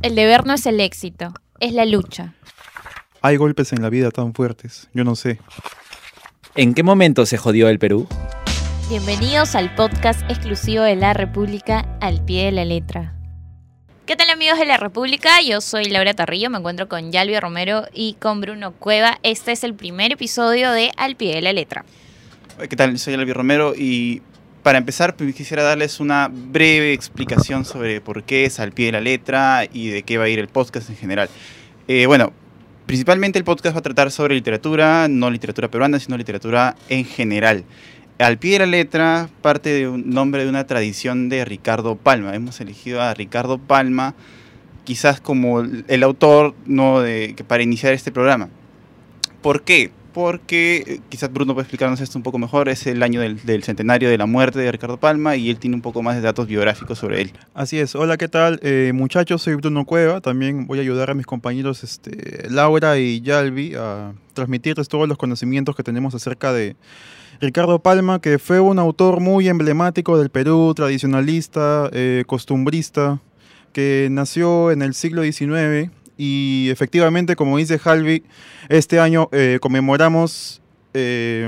El deber no es el éxito, es la lucha. Hay golpes en la vida tan fuertes, yo no sé. ¿En qué momento se jodió el Perú? Bienvenidos al podcast exclusivo de la República al pie de la letra. ¿Qué tal amigos de la República? Yo soy Laura Tarrillo, me encuentro con Yalvia Romero y con Bruno Cueva. Este es el primer episodio de Al pie de la letra. ¿Qué tal? Soy Yalvia Romero y para empezar pues, quisiera darles una breve explicación sobre por qué es Al pie de la letra y de qué va a ir el podcast en general. Eh, bueno, principalmente el podcast va a tratar sobre literatura, no literatura peruana, sino literatura en general. Al pie de la letra parte de un nombre de una tradición de Ricardo Palma. Hemos elegido a Ricardo Palma quizás como el autor no de, para iniciar este programa. ¿Por qué? Porque eh, quizás Bruno puede explicarnos esto un poco mejor. Es el año del, centenario de la muerte de Ricardo Palma y él tiene un poco más de datos biográficos sobre él. Así es. Hola, ¿qué tal? Eh, muchachos, soy Bruno Cueva. También voy a ayudar a mis compañeros este, Laura y Yalvi a transmitirles todos los conocimientos que tenemos acerca de Ricardo Palma, que fue un autor muy emblemático del Perú, tradicionalista, eh, costumbrista, que nació en el siglo XIX y efectivamente, como dice Halvi, este año eh, conmemoramos eh,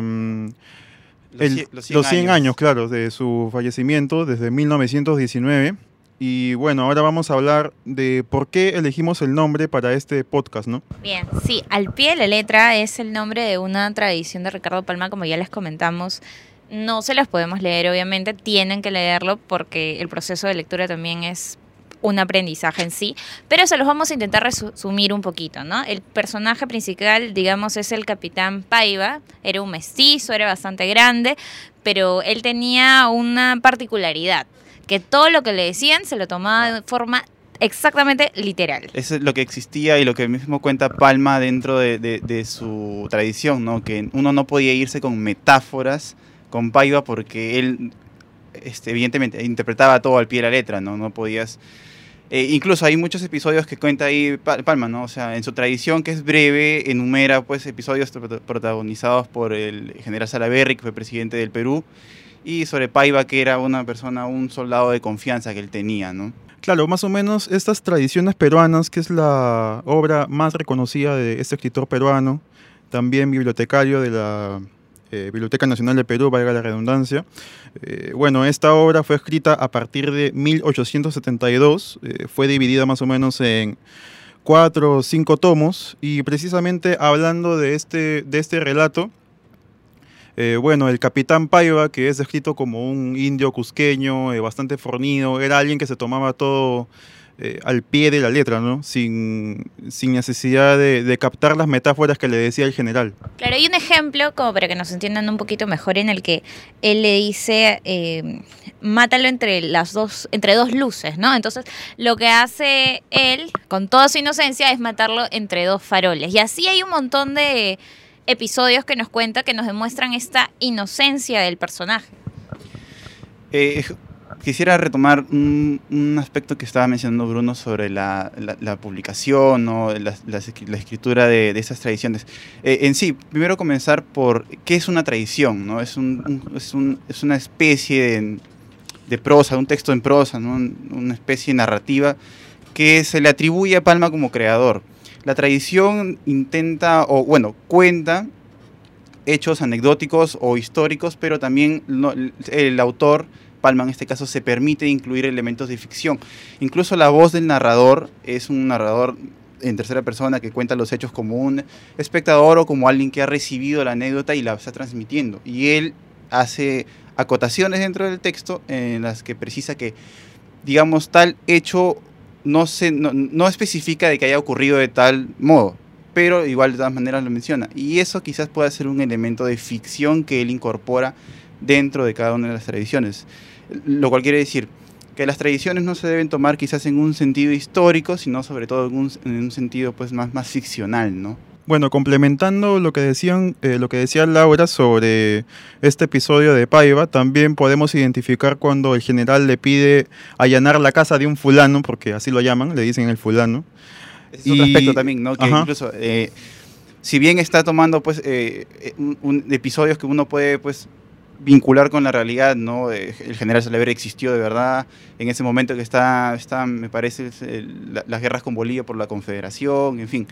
el, los 100, los 100 años. años, claro, de su fallecimiento desde 1919. Y bueno, ahora vamos a hablar de por qué elegimos el nombre para este podcast, ¿no? Bien, sí, al pie de la letra es el nombre de una tradición de Ricardo Palma, como ya les comentamos. No se las podemos leer, obviamente, tienen que leerlo porque el proceso de lectura también es un aprendizaje en sí, pero se los vamos a intentar resumir un poquito, ¿no? El personaje principal, digamos, es el capitán Paiva, era un mestizo, era bastante grande, pero él tenía una particularidad, que todo lo que le decían se lo tomaba de forma exactamente literal. Es lo que existía y lo que mismo cuenta Palma dentro de, de, de su tradición, ¿no? Que uno no podía irse con metáforas con Paiva porque él, este, evidentemente, interpretaba todo al pie de la letra, ¿no? No podías... Eh, incluso hay muchos episodios que cuenta ahí Palma, ¿no? O sea, en su tradición, que es breve, enumera pues episodios protagonizados por el general Salaverry, que fue presidente del Perú, y sobre Paiva, que era una persona, un soldado de confianza que él tenía, ¿no? Claro, más o menos estas tradiciones peruanas, que es la obra más reconocida de este escritor peruano, también bibliotecario de la eh, Biblioteca Nacional de Perú, valga la redundancia. Eh, bueno, esta obra fue escrita a partir de 1872, eh, fue dividida más o menos en cuatro o cinco tomos, y precisamente hablando de este, de este relato, bueno, el capitán Paiva, que es descrito como un indio cusqueño, bastante fornido, era alguien que se tomaba todo eh, al pie de la letra, ¿no? Sin, sin necesidad de, de, captar las metáforas que le decía el general. Claro, hay un ejemplo, como para que nos entiendan un poquito mejor, en el que él le dice, eh, mátalo entre las dos, entre dos luces, ¿no? Entonces, lo que hace él, con toda su inocencia, es matarlo entre dos faroles. Y así hay un montón de episodios que nos cuenta que nos demuestran esta inocencia del personaje. Eh, quisiera retomar un, aspecto que estaba mencionando Bruno sobre la, publicación o la, escritura de, de esas tradiciones. Eh, en sí, primero comenzar por qué es una tradición, ¿no? Es, un, es, un, es una especie de, de, prosa, un texto en prosa, una especie narrativa que se le atribuye a Palma como creador. La tradición intenta, o bueno, cuenta hechos anecdóticos o históricos, pero también el autor, Palma en este caso, se permite incluir elementos de ficción. Incluso la voz del narrador es un narrador en tercera persona que cuenta los hechos como un espectador o como alguien que ha recibido la anécdota y la está transmitiendo. Y él hace acotaciones dentro del texto en las que precisa que, digamos, tal hecho no, se, no, no, especifica de que haya ocurrido de tal modo, pero igual de todas maneras lo menciona. Y eso quizás pueda ser un elemento de ficción que él incorpora dentro de cada una de las tradiciones. Lo cual quiere decir que las tradiciones no se deben tomar quizás en un sentido histórico, sino sobre todo en un, en un sentido pues más, más ficcional, ¿no? Bueno, complementando lo que decían, eh, lo que decía Laura sobre este episodio de Paiva, también podemos identificar cuando el general le pide allanar la casa de un fulano, porque así lo llaman, le dicen el fulano. Es y... otro aspecto también, ¿no? Que Ajá. incluso, eh, si bien está tomando pues eh, un, un, episodios que uno puede pues vincular con la realidad, ¿no? El general Salaverry existió de verdad en ese momento que está, está me parece, el- las guerras con Bolivia por la Confederación, en fin.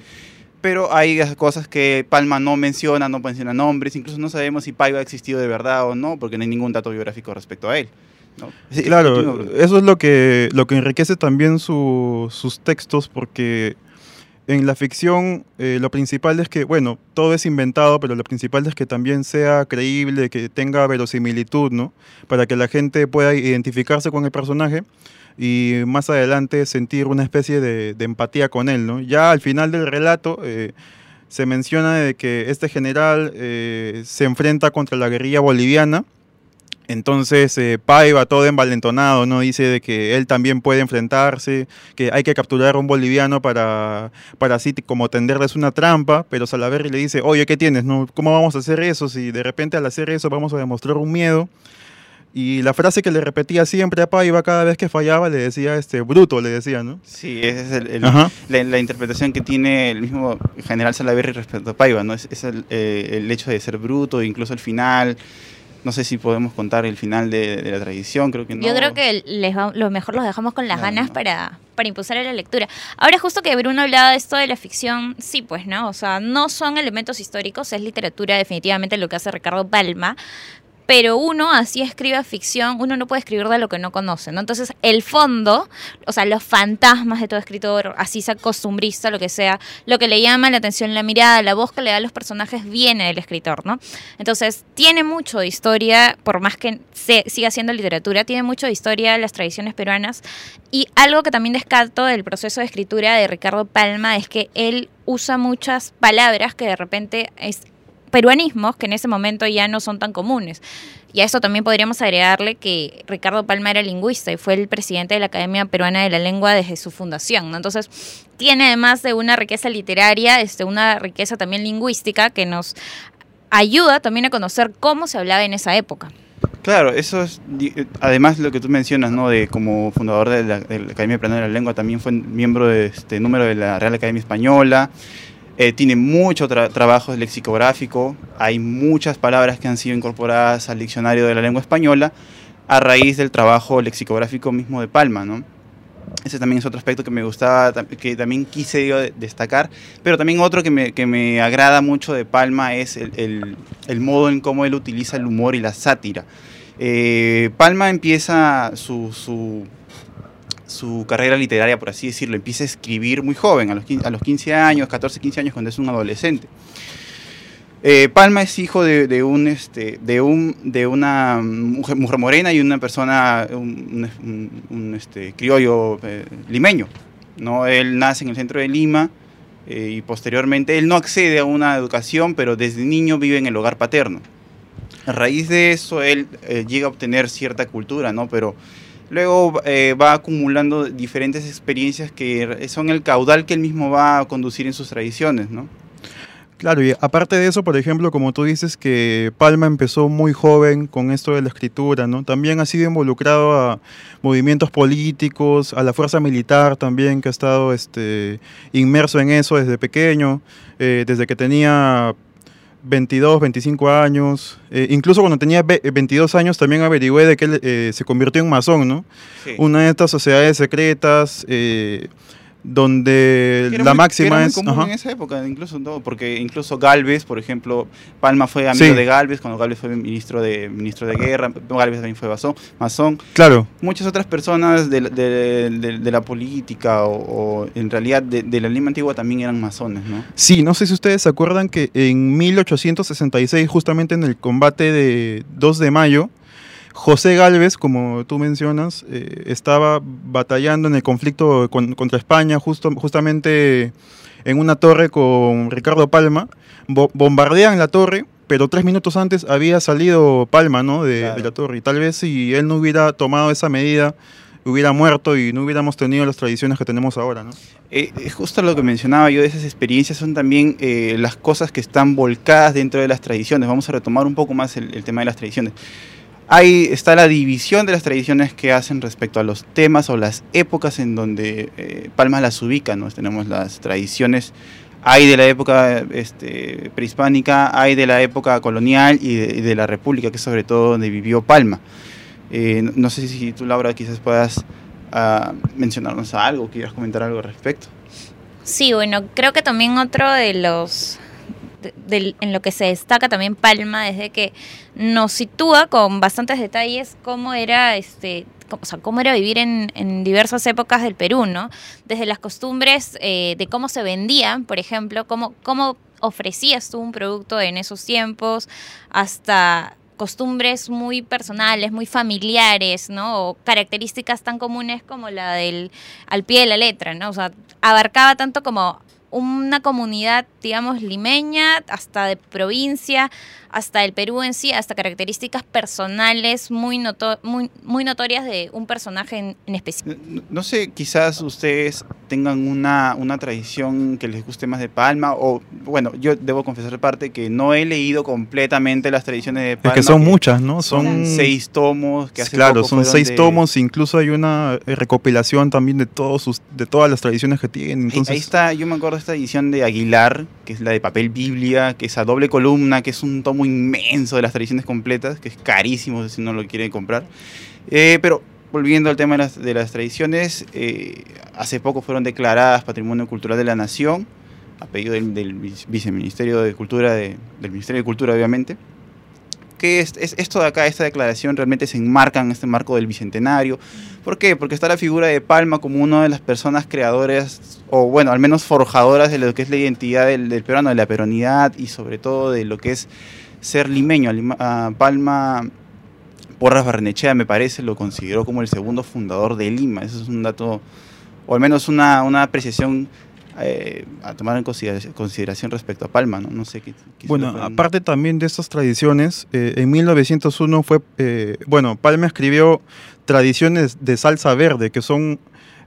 Pero hay cosas que Palma no menciona, no menciona nombres, incluso no sabemos si Paiva ha existido de verdad o no, porque no hay ningún dato biográfico respecto a él. ¿no? Sí, Claro, eso es lo que, lo que enriquece también su- sus textos, porque en la ficción eh, lo principal es que, bueno, todo es inventado, pero lo principal es que también sea creíble, que tenga verosimilitud, ¿no? Para que la gente pueda identificarse con el personaje y más adelante sentir una especie de, empatía con él, ¿no? Ya al final del relato eh, se menciona de que este general eh, se enfrenta contra la guerrilla boliviana, entonces eh, Paiva, todo envalentonado, ¿no? Dice de que él también puede enfrentarse, que hay que capturar a un boliviano para, para así como tenderles una trampa, pero Salaverry le dice, oye, ¿qué tienes? No? ¿Cómo vamos a hacer eso? Si de repente al hacer eso vamos a demostrar un miedo. Y la frase que le repetía siempre a Paiva cada vez que fallaba le decía, este, bruto, le decía, ¿no? Sí, esa es el- la, la interpretación que tiene el mismo general Salaverry respecto a Paiva, ¿no? Es, es el, eh, el hecho de ser bruto, incluso el final. No sé si podemos contar el final de, de la tradición, creo que no. Yo creo que les va- lo mejor los dejamos con las Claro, ganas ¿no? para, para impulsar a la lectura. Ahora, justo que Bruno hablaba de esto de la ficción, sí, pues, ¿no? O sea, no son elementos históricos, es literatura definitivamente lo que hace Ricardo Palma. Pero uno así escribe ficción, uno no puede escribir de lo que no conoce, ¿no? Entonces, el fondo, o sea, los fantasmas de todo escritor, así sea costumbrista, lo que sea, lo que le llama la atención, la mirada, la voz que le da a los personajes, viene del escritor, ¿no? Entonces, tiene mucho de historia, por más que se, siga siendo literatura, tiene mucho de historia las tradiciones peruanas. Y algo que también descarto del proceso de escritura de Ricardo Palma es que él usa muchas palabras que de repente es peruanismos que en ese momento ya no son tan comunes. Y a eso también podríamos agregarle que Ricardo Palma era lingüista y fue el presidente de la Academia Peruana de la Lengua desde su fundación. Entonces, tiene además de una riqueza literaria, este, una riqueza también lingüística que nos ayuda también a conocer cómo se hablaba en esa época. Claro, eso es, además lo que tú mencionas, ¿no? De como fundador de la, de la Academia Peruana de la Lengua, también fue miembro de este número de la Real Academia Española. Eh, tiene mucho tra- trabajo lexicográfico, hay muchas palabras que han sido incorporadas al diccionario de la lengua española a raíz del trabajo lexicográfico mismo de Palma, ¿no? Ese también es otro aspecto que me gustaba, que también quise destacar. Pero también otro que me, agrada mucho de Palma es el, modo en cómo él utiliza el humor y la sátira. Eh, Palma empieza su, su carrera literaria, por así decirlo, empieza a escribir muy joven, a los 15, a los 15 años, 14, 15 años, cuando es un adolescente. Eh, Palma es hijo de, un, este, de, un, de una mujer, morena y una persona, un, un- un, este, criollo eh, limeño. ¿no? Él nace en el centro de Lima eh, y posteriormente él no accede a una educación, pero desde niño vive en el hogar paterno. A raíz de eso él llega a obtener cierta cultura, ¿no? Pero luego eh, va acumulando diferentes experiencias que son el caudal que él mismo va a conducir en sus tradiciones, ¿no? Claro, y aparte de eso, por ejemplo, como tú dices que Palma empezó muy joven con esto de la escritura, ¿no? También ha sido involucrado a movimientos políticos, a la fuerza militar también, que ha estado este, inmerso en eso desde pequeño, eh, desde que tenía 22, 25 años. Eh, incluso cuando tenía ve- 22 años también averigüé de que él eh, se convirtió en masón, ¿no? Sí. Una de estas sociedades secretas eh, donde la muy- que máxima era muy es... común en esa época, incluso no, porque incluso Galvez, por ejemplo, Palma fue amigo Sí. de Galvez cuando Galvez fue ministro de ministro de guerra, Galvez también fue masón. Claro, muchas otras personas de, la- de- de- de la política o, o en realidad de, de la Lima antigua también eran masones, ¿no? Sí, no sé si ustedes se acuerdan que en 1866, justamente en el combate de 2 de mayo, José Galvez, como tú mencionas, eh, estaba batallando en el conflicto con- contra España, justo, justamente en una torre con Ricardo Palma. Bo- bombardean la torre, pero tres minutos antes había salido Palma ¿no? de, Claro. de la torre. Y tal vez si él no hubiera tomado esa medida, hubiera muerto y no hubiéramos tenido las tradiciones que tenemos ahora. ¿no? Eh, eh, justo lo que mencionaba yo de esas experiencias son también eh, las cosas que están volcadas dentro de las tradiciones. Vamos a retomar un poco más el, el tema de las tradiciones. Ahí está la división de las tradiciones que hacen respecto a los temas o las épocas en donde eh, Palma las ubica. ¿no? Tenemos las tradiciones hay de la época este, prehispánica, hay de la época colonial y de, la República, que es sobre todo donde vivió Palma. Eh, no- no sé si tú, Laura, quizás puedas ah, mencionarnos algo, quieras comentar algo al respecto. Sí, bueno, creo que también otro de los en lo que se destaca también Palma es de que nos sitúa con bastantes detalles cómo era este o sea, cómo era vivir en, en diversas épocas del Perú, ¿no? Desde las costumbres eh, de cómo se vendían, por ejemplo, cómo, cómo ofrecías tú un producto en esos tiempos, hasta costumbres muy personales, muy familiares, ¿no? O características tan comunes como la del al pie de la letra, ¿no? O sea, abarcaba tanto como una comunidad, digamos, limeña, hasta de provincia, hasta el Perú en sí, hasta características personales muy, noto- muy, muy notorias de un personaje en, en específico. No, no sé, quizás ustedes tengan una, una tradición que les guste más de Palma, o bueno, yo debo confesar parte que no he leído completamente las tradiciones de Es Palma. que son muchas, ¿no? Son, Son seis tomos que hace Claro, poco son seis de- tomos, incluso hay una eh, recopilación también de todos sus, de todas las tradiciones que tienen. Ahí- Entonces, Ahí está, yo me acuerdo de esta edición de Aguilar, que es la de papel Biblia, que es a doble columna, que es un tomo inmenso de las tradiciones completas, que es carísimo si no lo quiere comprar. Eh, pero volviendo al tema de las, de las tradiciones, eh, hace poco fueron declaradas Patrimonio Cultural de la Nación, a pedido del, del vice- Viceministerio de Cultura, de- del Ministerio de Cultura obviamente. Que es, es- esto de acá, esta declaración realmente se enmarca en este marco del Bicentenario. ¿Por qué? Porque está la figura de Palma como una de las personas creadoras, o bueno, al menos forjadoras de lo que es la identidad del, del peruano, de la peronidad y sobre todo de lo que es ser limeño. Palma Porras Barrenechea, me parece, lo consideró como el segundo fundador de Lima. Eso es un dato, o al menos una, una apreciación eh, a tomar en consideración, respecto a Palma, ¿no? No sé qué. qué Bueno, pueden- aparte también de estas tradiciones, eh, en 1901 fue, eh, bueno, Palma escribió tradiciones de salsa verde, que son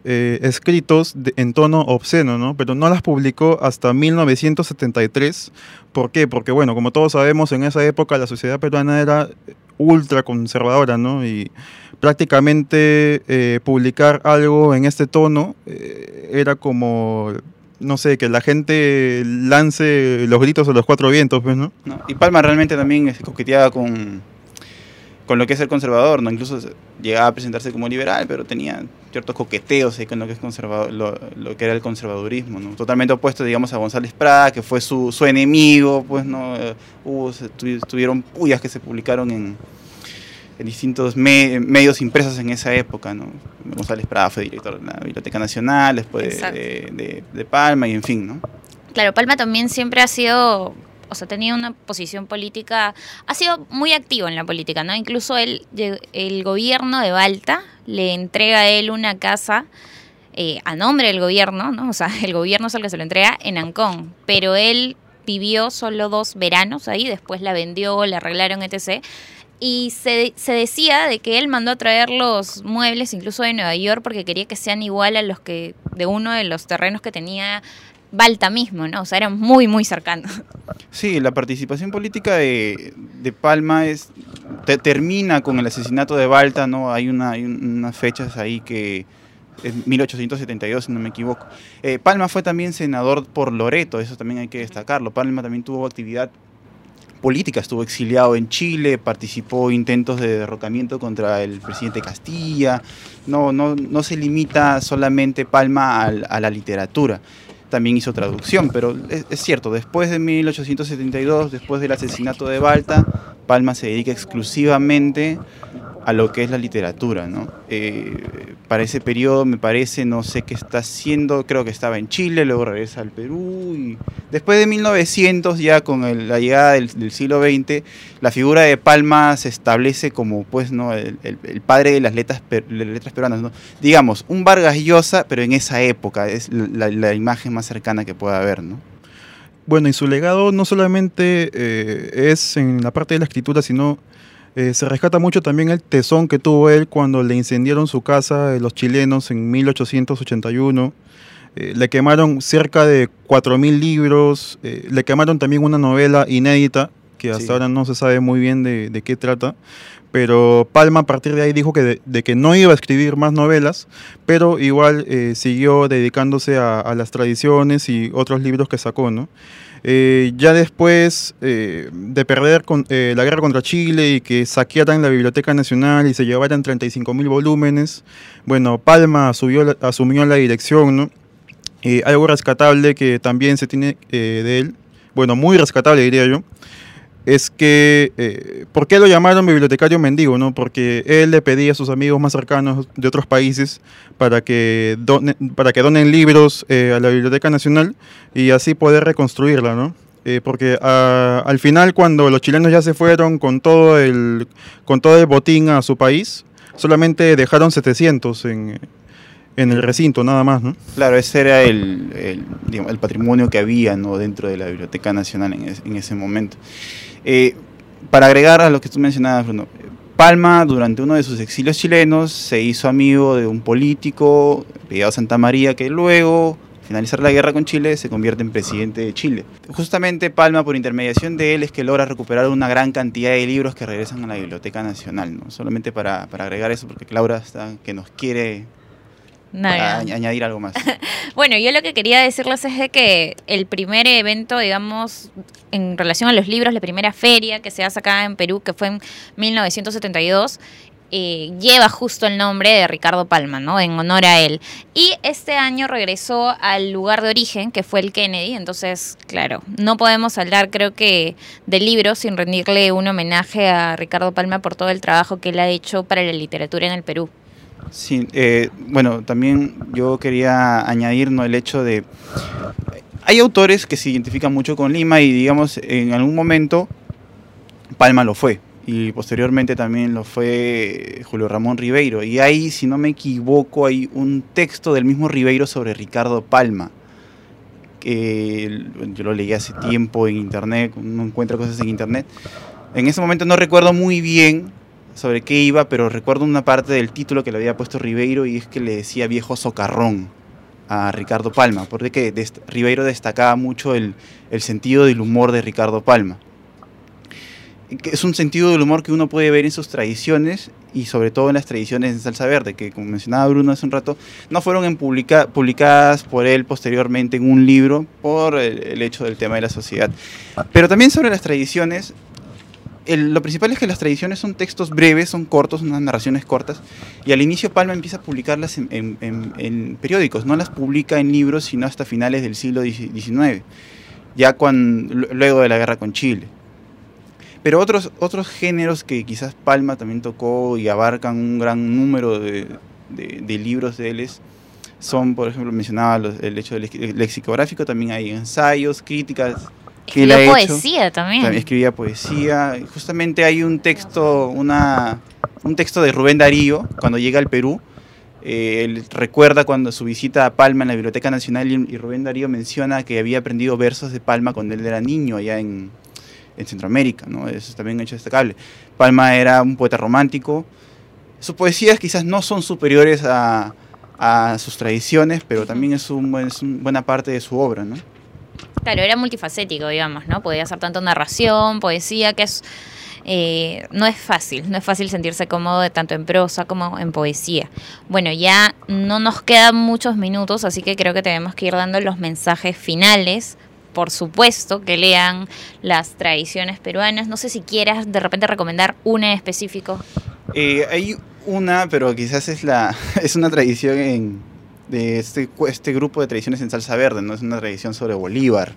eh, escritos de- en tono obsceno, ¿no? Pero no las publicó hasta 1973. ¿Por qué? Porque, bueno, como todos sabemos, en esa época la sociedad peruana era ultra conservadora, ¿no? Y prácticamente eh, publicar algo en este tono eh, era como no sé, que la gente lance los gritos a los cuatro vientos, pues, ¿no? Y Palma realmente también este, coqueteaba con, con lo que es el conservador, ¿no? Incluso llegaba a presentarse como liberal, pero tenía ciertos coqueteos ahí con lo que, es conservador, lo, lo que era el conservadurismo, ¿no? Totalmente opuesto, digamos, a González Prada, que fue su, su enemigo, pues, ¿no? Eh, hubo, se tuvi- tuvieron pullas que se publicaron en, en distintos me- medios impresos en esa época, ¿no? González Prada fue director de la Biblioteca Nacional, después de- de- de Palma y en fin, ¿no? Claro, Palma también siempre ha sido, o sea, tenía una posición política, ha sido muy activo en la política, ¿no? Incluso él, el gobierno de Balta le entrega a él una casa eh, a nombre del gobierno, ¿no? O sea, el gobierno es el que se lo entrega en Ancón, pero él vivió solo dos veranos ahí, después la vendió, la arreglaron, etc. Y se, se decía de que él mandó a traer los muebles incluso de Nueva York porque quería que sean igual a los que de uno de los terrenos que tenía Balta mismo, ¿no? O sea, eran muy, muy cercanos. Sí, la participación política de, de Palma es te- termina con el asesinato de Balta, ¿no? Hay, una, hay un- unas fechas ahí que es 1872, si no me equivoco. Eh, Palma fue también senador por Loreto, eso también hay que destacarlo. Palma también tuvo actividad política, estuvo exiliado en Chile, participó en intentos de derrocamiento contra el presidente Castilla. No, no, no se limita solamente Palma al- a la literatura también hizo traducción, pero es, cierto, después de 1872, después del asesinato de Balta, Palma se dedica exclusivamente a lo que es la literatura, ¿no? Eh, para ese periodo me parece, no sé qué está haciendo, creo que estaba en Chile, luego regresa al Perú y después de 1900, ya con el- la llegada del, siglo XX, la figura de Palma se establece como, pues, ¿no? El, padre de las letras, per- peruanas, ¿no? Digamos, un Vargas Llosa, pero en esa época, es la, la imagen más cercana que pueda haber, ¿no? Bueno, y su legado no solamente eh, es en la parte de la escritura, sino eh, se rescata mucho también el tesón que tuvo él cuando le incendiaron su casa eh, los chilenos en 1881. Eh, le quemaron cerca de 4.000 libros, eh, le quemaron también una novela inédita, que hasta Sí. ahora no se sabe muy bien de, de qué trata, pero Palma a partir de ahí dijo que de, de que no iba a escribir más novelas, pero igual siguió dedicándose a, a las tradiciones y otros libros que sacó, ¿no? Eh, ya después eh, de perder con, eh, la guerra contra Chile y que saquearan la Biblioteca Nacional y se llevaran 35 mil volúmenes, bueno, Palma asumió la, asumió la dirección, ¿no? Eh, algo rescatable que también se tiene eh, de él, bueno, muy rescatable diría yo, es que, eh, ¿por qué lo llamaron bibliotecario mendigo? No? Porque él le pedía a sus amigos más cercanos de otros países para que, done- para que donen libros eh, a la Biblioteca Nacional y así poder reconstruirla, ¿no? Eh, porque ah, al final cuando los chilenos ya se fueron con todo el, con todo el botín a su país, solamente dejaron 700 en, en el recinto, nada más, ¿no? Claro, ese era el, el, patrimonio que había ¿no? dentro de la Biblioteca Nacional en, es- en ese momento. Eh, para agregar a lo que tú mencionabas, Palma durante uno de sus exilios chilenos se hizo amigo de un político, apellidado Santa María, que luego, al finalizar la guerra con Chile, se convierte en presidente de Chile. Justamente Palma, por intermediación de él, es que logra recuperar una gran cantidad de libros que regresan a la Biblioteca Nacional. ¿no? Solamente para, para agregar eso, porque Laura está, que nos quiere Nada. a- añadir algo más. Bueno, yo lo que quería decirles es de que el primer evento, digamos, en relación a los libros, la primera feria que se hace acá en Perú, que fue en 1972, eh, lleva justo el nombre de Ricardo Palma, ¿no? En honor a él. Y este año regresó al lugar de origen, que fue el Kennedy. Entonces, claro, no podemos hablar, creo que, del libro sin rendirle un homenaje a Ricardo Palma por todo el trabajo que él ha hecho para la literatura en el Perú. Sí, eh, bueno, también yo quería añadir ¿no? el hecho de... Hay autores que se identifican mucho con Lima y digamos en algún momento Palma lo fue y posteriormente también lo fue Julio Ramón Ribeiro y ahí si no me equivoco hay un texto del mismo Ribeiro sobre Ricardo Palma que yo lo leí hace tiempo en internet, uno encuentra cosas en internet. En ese momento no recuerdo muy bien sobre qué iba, pero recuerdo una parte del título que le había puesto Ribeiro y es que le decía viejo socarrón a Ricardo Palma, porque que dest- Ribeiro destacaba mucho el, el sentido del humor de Ricardo Palma. Que Es un sentido del humor que uno puede ver en sus tradiciones y sobre todo en las tradiciones de Salsa Verde, que como mencionaba Bruno hace un rato, no fueron en publica- publicadas por él posteriormente en un libro por el hecho del tema de la sociedad. Pero también sobre las tradiciones, lo principal es que las tradiciones son textos breves, son cortos, unas narraciones cortas, y al inicio Palma empieza a publicarlas en, periódicos, no las publica en libros sino hasta finales del siglo XIX, ya cuan- lu- luego de la guerra con Chile. Pero otros, otros géneros que quizás Palma también tocó y abarcan un gran número de, libros de él son, por ejemplo, mencionaba el hecho del lex- lexicográfico, también hay ensayos, críticas. Que él Escribió ha hecho. poesía también. También escribía poesía. Justamente hay un texto, una, un texto de Rubén Darío cuando llega al Perú. Eh, él recuerda cuando su visita a Palma en la Biblioteca Nacional y, Rubén Darío menciona que había aprendido versos de Palma cuando él era niño allá en, en Centroamérica. ¿no? Eso es también un hecho destacable. Palma era un poeta romántico. Sus poesías quizás no son superiores a, a sus tradiciones, pero también es, un, es un- buena parte de su obra. ¿no? Claro, era multifacético, digamos, ¿no? Podía hacer tanto narración, poesía, que es eh, no es fácil, no es fácil sentirse cómodo tanto en prosa como en poesía. Bueno, ya no nos quedan muchos minutos, así que creo que tenemos que ir dando los mensajes finales. Por supuesto que lean las tradiciones peruanas. No sé si quieras de repente recomendar una en específico. Eh, hay una, pero quizás es la es una tradición en- de este, este grupo de tradiciones en salsa verde, no es una tradición sobre Bolívar.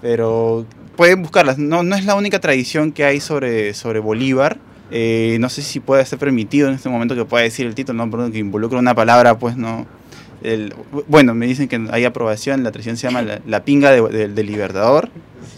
Pero pueden buscarlas. No, no es la única tradición que hay sobre, sobre Bolívar. Eh, no sé si puede ser permitido en este momento que pueda decir el título, ¿no? Perdón, que involucra una palabra, pues no. El- bueno, me dicen que hay aprobación, la tradición se llama la, la pinga de- de- del Libertador.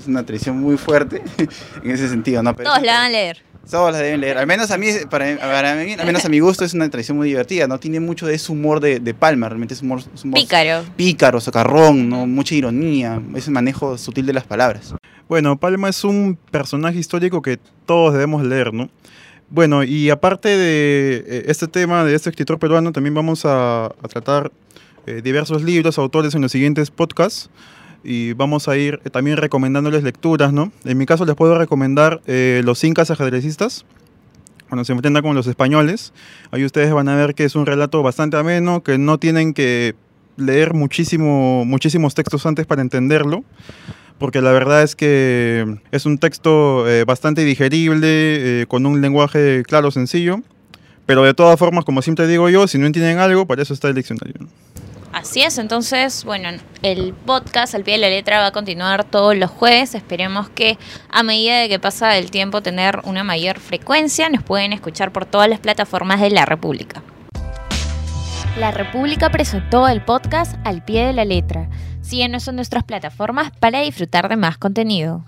Es una tradición muy fuerte en ese sentido, ¿no? Pero Todos la van a leer. Todos la deben leer. Al menos a mí, para, para mí, al menos a mi gusto, es una tradición muy divertida. No tiene mucho de ese humor de, de Palma. Realmente es humor, es humor Pícaro. pícaro, socarrón, ¿no? mucha ironía, ese manejo sutil de las palabras. Bueno, Palma es un personaje histórico que todos debemos leer, ¿no? Bueno, y aparte de eh, este tema de este escritor peruano, también vamos a, a tratar eh, diversos libros, autores en los siguientes podcasts. Y vamos a ir eh, también recomendándoles lecturas, ¿no? En mi caso les puedo recomendar eh, Los Incas ajedrecistas, cuando se enfrenta con los españoles. Ahí ustedes van a ver que es un relato bastante ameno, que no tienen que leer muchísimo, muchísimos textos antes para entenderlo, porque la verdad es que es un texto eh, bastante digerible, eh, con un lenguaje claro, sencillo, pero de todas formas, como siempre digo yo, si no entienden algo, para eso está el diccionario. Así es, entonces, bueno, el podcast al pie de la letra va a continuar todos los jueves. Esperemos que a medida de que pasa el tiempo tener una mayor frecuencia, nos pueden escuchar por todas las plataformas de la República. La República presentó el podcast al pie de la letra. Síguenos en nuestras plataformas para disfrutar de más contenido.